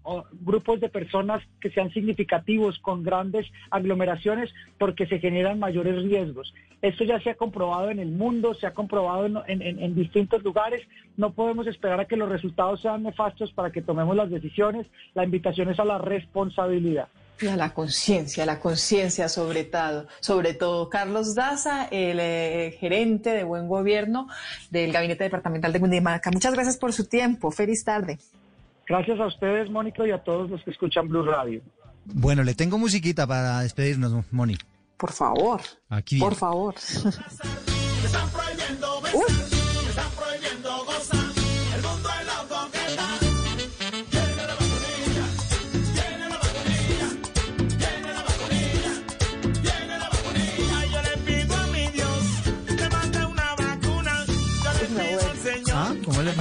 Speaker 9: grupos de personas que sean significativos, con grandes aglomeraciones, porque se generan mayores riesgos. Esto ya se ha comprobado en el mundo, se ha comprobado en, en distintos lugares. No podemos esperar a que los resultados sean nefastos para que tomemos las decisiones. La invitación es a la responsabilidad.
Speaker 3: Y a la conciencia, la conciencia sobre todo, sobre todo. Carlos Daza, el eh, gerente de buen gobierno del Gabinete Departamental de Cundinamarca. Muchas gracias por su tiempo. Feliz tarde.
Speaker 9: Gracias a ustedes, Mónica, y a todos los que escuchan Blue Radio.
Speaker 4: Bueno, le tengo musiquita para despedirnos, Moni.
Speaker 3: Por favor.
Speaker 4: Aquí.
Speaker 3: Por favor.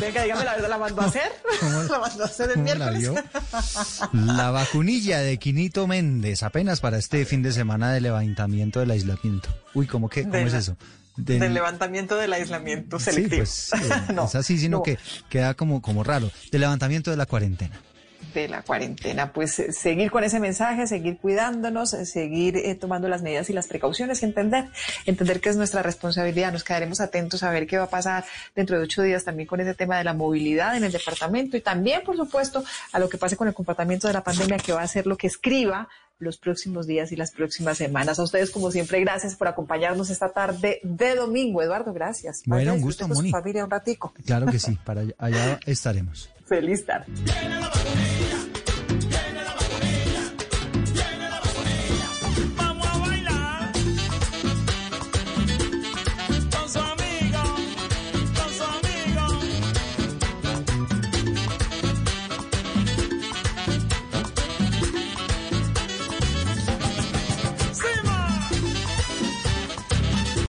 Speaker 3: Venga, dígame la verdad, ¿la mandó a hacer? ¿La mandó a hacer el miércoles?
Speaker 4: La, vacunilla de Quinito Méndez, apenas para este fin de semana de levantamiento del aislamiento. Uy, ¿cómo, qué, cómo es eso?
Speaker 3: Del, levantamiento del aislamiento selectivo.
Speaker 4: Sí, pues, no, es así, sino que queda como, como raro. Del levantamiento de la cuarentena
Speaker 3: de la cuarentena. Pues eh, seguir con ese mensaje, seguir cuidándonos, eh, seguir eh, tomando las medidas y las precauciones y entender, entender que es nuestra responsabilidad. Nos quedaremos atentos a ver qué va a pasar dentro de ocho días también con ese tema de la movilidad en el departamento y también, por supuesto, a lo que pase con el comportamiento de la pandemia, que va a ser lo que escriba los próximos días y las próximas semanas. A ustedes, como siempre, gracias por acompañarnos esta tarde de domingo. Eduardo, gracias.
Speaker 4: Bueno, un gusto,
Speaker 3: con
Speaker 4: Moni.
Speaker 3: su familia un ratico.
Speaker 4: Claro que sí, para allá estaremos.
Speaker 3: Feliz tarde.